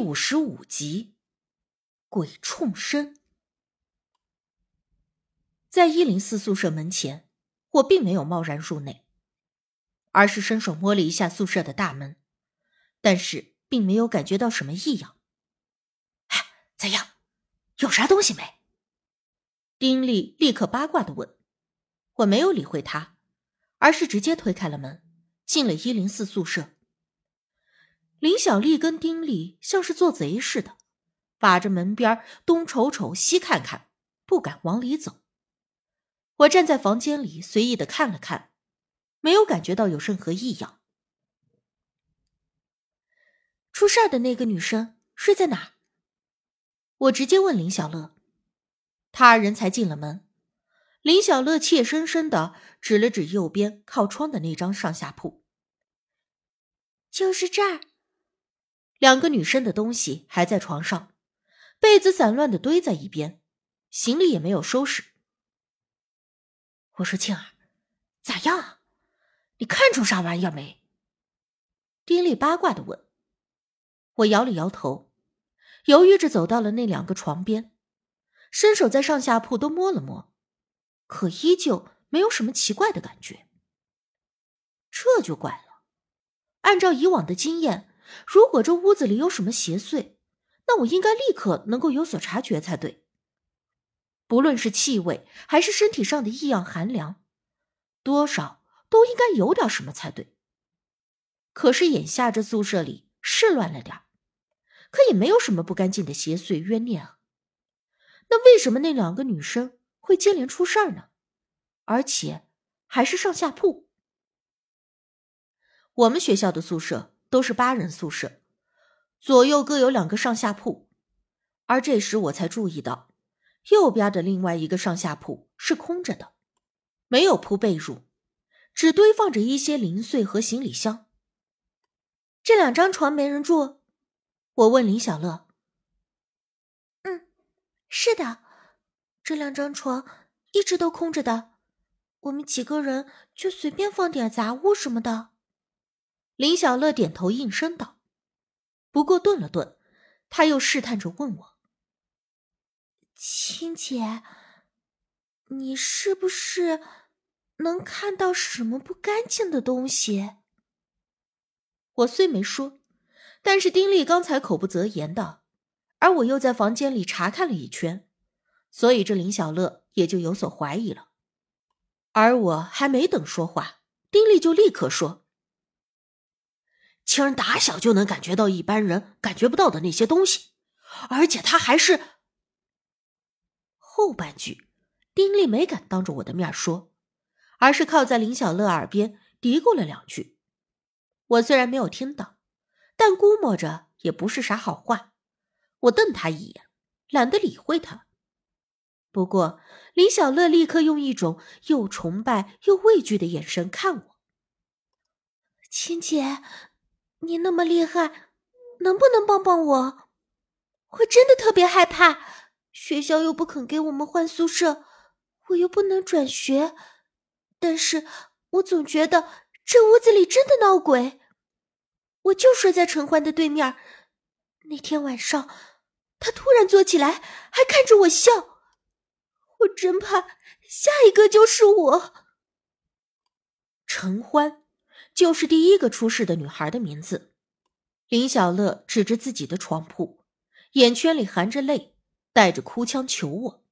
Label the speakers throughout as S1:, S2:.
S1: 五十五集，鬼冲身。在一零四宿舍门前，我并没有贸然入内，而是伸手摸了一下宿舍的大门，但是并没有感觉到什么异样。
S2: 哎，怎样？有啥东西没？
S1: 丁力立刻八卦的问。我没有理会他，而是直接推开了门，进了一零四宿舍。林小丽跟丁力像是做贼似的，把着门边东瞅瞅西看看，不敢往里走。我站在房间里随意的看了看，没有感觉到有任何异样。出事的那个女生睡在哪？我直接问林小乐。他二人才进了门，林小乐怯生生的指了指右边靠窗的那张上下铺，
S3: 就是这儿。
S1: 两个女生的东西还在床上，被子散乱的堆在一边，行李也没有收拾。
S2: 我说：“青儿，咋样？你看出啥玩意儿没？”
S1: 丁力八卦的问。我摇了摇头，犹豫着走到了那两个床边，伸手在上下铺都摸了摸，可依旧没有什么奇怪的感觉。这就怪了，按照以往的经验。如果这屋子里有什么邪祟，那我应该立刻能够有所察觉才对。不论是气味还是身体上的异样寒凉，多少都应该有点什么才对。可是眼下这宿舍里是乱了点可也没有什么不干净的邪祟冤孽啊。那为什么那两个女生会接连出事儿呢？而且还是上下铺。我们学校的宿舍。都是八人宿舍，左右各有两个上下铺，而这时我才注意到，右边的另外一个上下铺是空着的，没有铺被褥，只堆放着一些零碎和行李箱。这两张床没人住，我问林小乐。
S3: 嗯，是的，这两张床一直都空着的，我们几个人就随便放点杂物什么的。
S1: 林小乐点头应声道，不过顿了顿，他又试探着问我：“
S3: 青姐，你是不是能看到什么不干净的东西？”
S1: 我虽没说，但是丁力刚才口不择言的，而我又在房间里查看了一圈，所以这林小乐也就有所怀疑了。而我还没等说话，丁力就立刻说。
S2: 青儿打小就能感觉到一般人感觉不到的那些东西，而且他还是……
S1: 后半句，丁力没敢当着我的面说，而是靠在林小乐耳边嘀咕了两句。我虽然没有听到，但估摸着也不是啥好话。我瞪他一眼，懒得理会他。不过林小乐立刻用一种又崇拜又畏惧的眼神看我，
S3: 青姐。你那么厉害，能不能帮帮我？我真的特别害怕，学校又不肯给我们换宿舍，我又不能转学，但是我总觉得这屋子里真的闹鬼。我就睡在陈欢的对面，那天晚上他突然坐起来，还看着我笑，我真怕下一个就是我。
S1: 陈欢。就是第一个出事的女孩的名字。林小乐指着自己的床铺，眼圈里含着泪，带着哭腔求我：“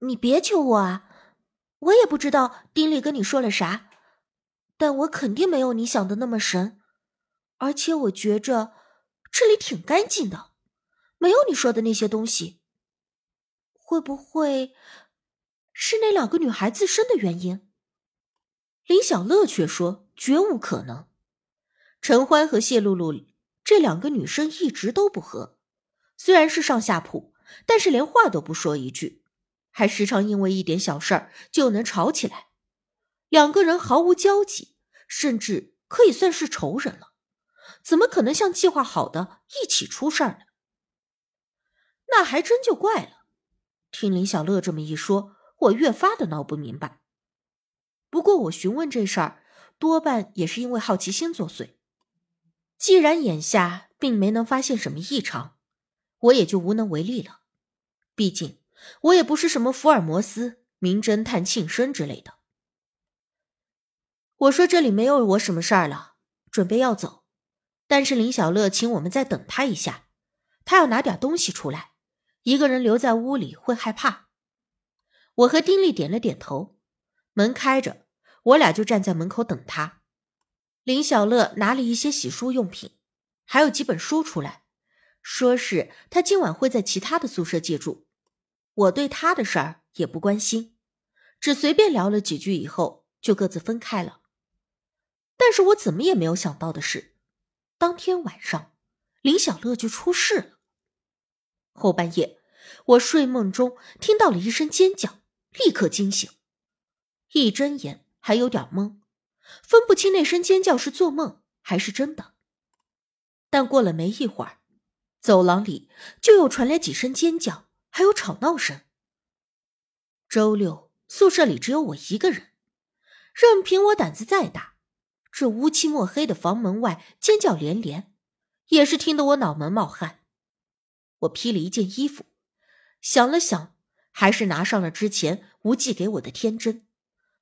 S3: 你别求我啊！我也不知道丁力跟你说了啥，但我肯定没有你想的那么神。而且我觉着这里挺干净的，没有你说的那些东西。会不会是那两个女孩自身的原因？”
S1: 林小乐却说：“绝无可能。陈欢和谢露露这两个女生一直都不和，虽然是上下铺，但是连话都不说一句，还时常因为一点小事儿就能吵起来。两个人毫无交集，甚至可以算是仇人了，怎么可能像计划好的一起出事儿呢？那还真就怪了。听林小乐这么一说，我越发的闹不明白。”不过我询问这事儿，多半也是因为好奇心作祟。既然眼下并没能发现什么异常，我也就无能为力了。毕竟我也不是什么福尔摩斯、名侦探庆生之类的。我说这里没有我什么事儿了，准备要走。但是林小乐请我们再等他一下，他要拿点东西出来，一个人留在屋里会害怕。我和丁力点了点头，门开着，我俩就站在门口等他。林小乐拿了一些洗漱用品，还有几本书出来，说是他今晚会在其他的宿舍借住。我对他的事儿也不关心，只随便聊了几句，以后就各自分开了。但是我怎么也没有想到的是。当天晚上，林小乐就出事了。后半夜，我睡梦中听到了一声尖叫，立刻惊醒。一睁眼还有点懵，分不清那声尖叫是做梦还是真的。但过了没一会儿，走廊里就又传来几声尖叫，还有吵闹声。周六宿舍里只有我一个人，任凭我胆子再大。这乌漆墨黑的房门外尖叫连连，也是听得我脑门冒汗。我披了一件衣服，想了想，还是拿上了之前无忌给我的天针，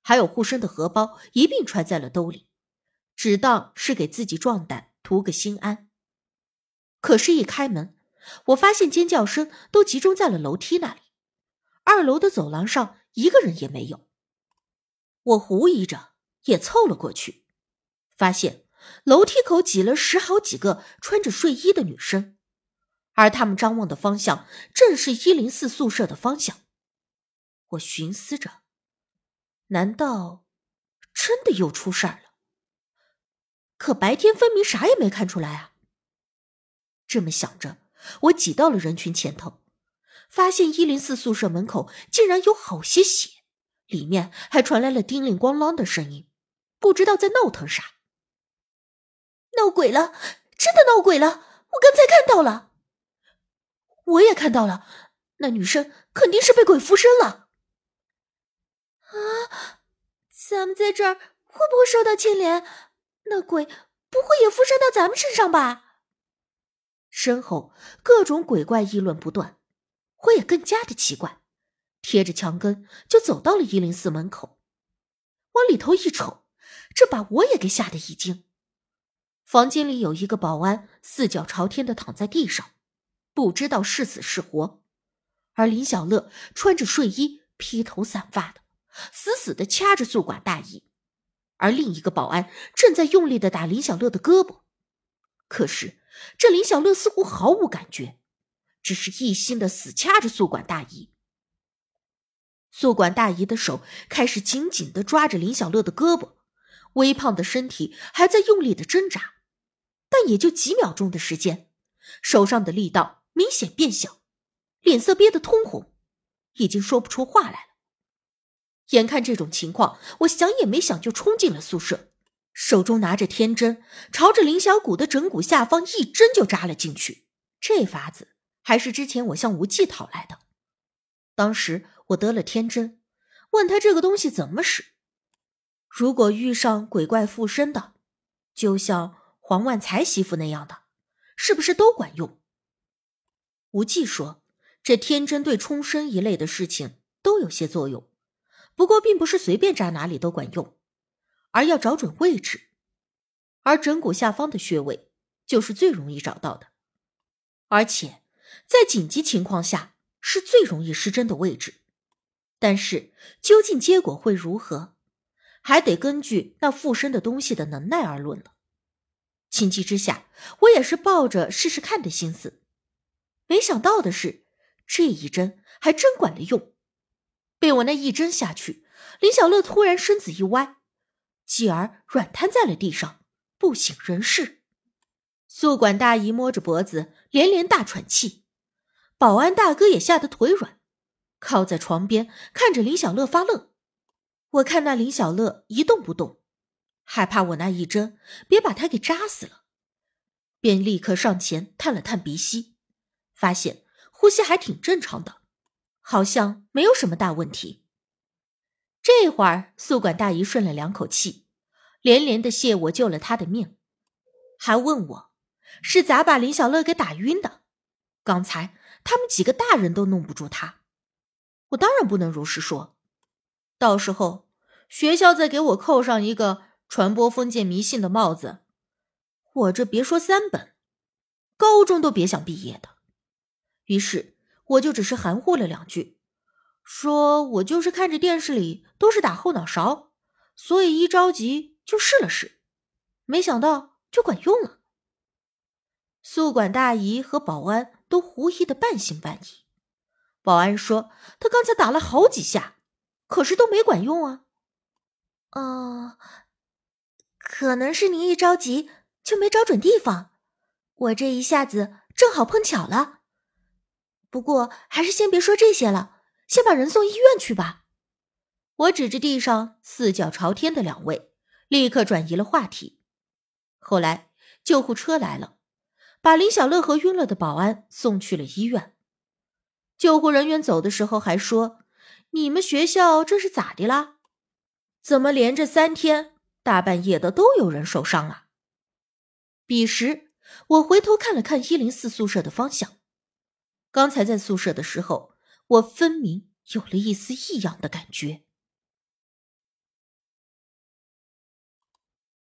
S1: 还有护身的荷包，一并揣在了兜里，只当是给自己壮胆，图个心安。可是，一开门，我发现尖叫声都集中在了楼梯那里，二楼的走廊上一个人也没有。我狐疑着，也凑了过去。发现楼梯口挤了十好几个穿着睡衣的女生，而他们张望的方向正是一零四宿舍的方向。我寻思着，难道真的又出事儿了？可白天分明啥也没看出来啊！这么想着，我挤到了人群前头，发现一零四宿舍门口竟然有好些血，里面还传来了叮铃咣啷的声音，不知道在闹腾啥。
S3: 闹鬼了！真的闹鬼了！我刚才看到了，
S1: 我也看到了，那女生肯定是被鬼附身了。
S3: 啊，咱们在这儿会不会受到牵连？那鬼不会也附身到咱们身上吧？
S1: 身后各种鬼怪议论不断，我也更加的奇怪，贴着墙根就走到了一零四门口，往里头一瞅，这把我也给吓得一惊。房间里有一个保安，四脚朝天的躺在地上，不知道是死是活。而林小乐穿着睡衣，披头散发的，死死的掐着宿管大衣。而另一个保安正在用力的打林小乐的胳膊，可是这林小乐似乎毫无感觉，只是一心的死掐着宿管大衣。宿管大姨的手开始紧紧的抓着林小乐的胳膊，微胖的身体还在用力的挣扎。但也就几秒钟的时间，手上的力道明显变小，脸色憋得通红，已经说不出话来了。眼看这种情况，我想也没想就冲进了宿舍，手中拿着天针，朝着林小谷的枕骨下方一针就扎了进去。这法子还是之前我向无忌讨来的。当时我得了天针，问他这个东西怎么使，如果遇上鬼怪附身的，就像……黄万才媳妇那样的，是不是都管用？无忌说：“这天针对冲身一类的事情都有些作用，不过并不是随便扎哪里都管用，而要找准位置。而枕骨下方的穴位就是最容易找到的，而且在紧急情况下是最容易失真的位置。但是究竟结果会如何，还得根据那附身的东西的能耐而论了。”情急之下，我也是抱着试试看的心思，没想到的是，这一针还真管了用。被我那一针下去，林小乐突然身子一歪，继而软瘫在了地上，不省人事。宿管大姨摸着脖子，连连大喘气。保安大哥也吓得腿软，靠在床边看着林小乐发愣。我看那林小乐一动不动。害怕我那一针别把他给扎死了，便立刻上前探了探鼻息，发现呼吸还挺正常的，好像没有什么大问题。这会儿宿管大姨顺了两口气，连连的谢我救了她的命，还问我是咋把林小乐给打晕的？刚才他们几个大人都弄不住他，我当然不能如实说。到时候学校再给我扣上一个传播封建迷信的帽子，我这别说三本，高中都别想毕业的。于是我就只是含糊了两句，说我就是看着电视里都是打后脑勺，所以一着急就试了试，没想到就管用了。宿管大姨和保安都狐疑的半信半疑。保安说他刚才打了好几下，可是都没管用啊。
S3: 哦，可能是你一着急就没找准地方，我这一下子正好碰巧了。不过还是先别说这些了，先把人送医院去吧。
S1: 我指着地上四脚朝天的两位，立刻转移了话题。后来救护车来了。把林小乐和晕了的保安送去了医院。救护人员走的时候还说：“你们学校这是咋的啦？怎么连着三天大半夜的都有人受伤啊？”彼时，我回头看了看一零四宿舍的方向。刚才在宿舍的时候，我分明有了一丝异样的感觉。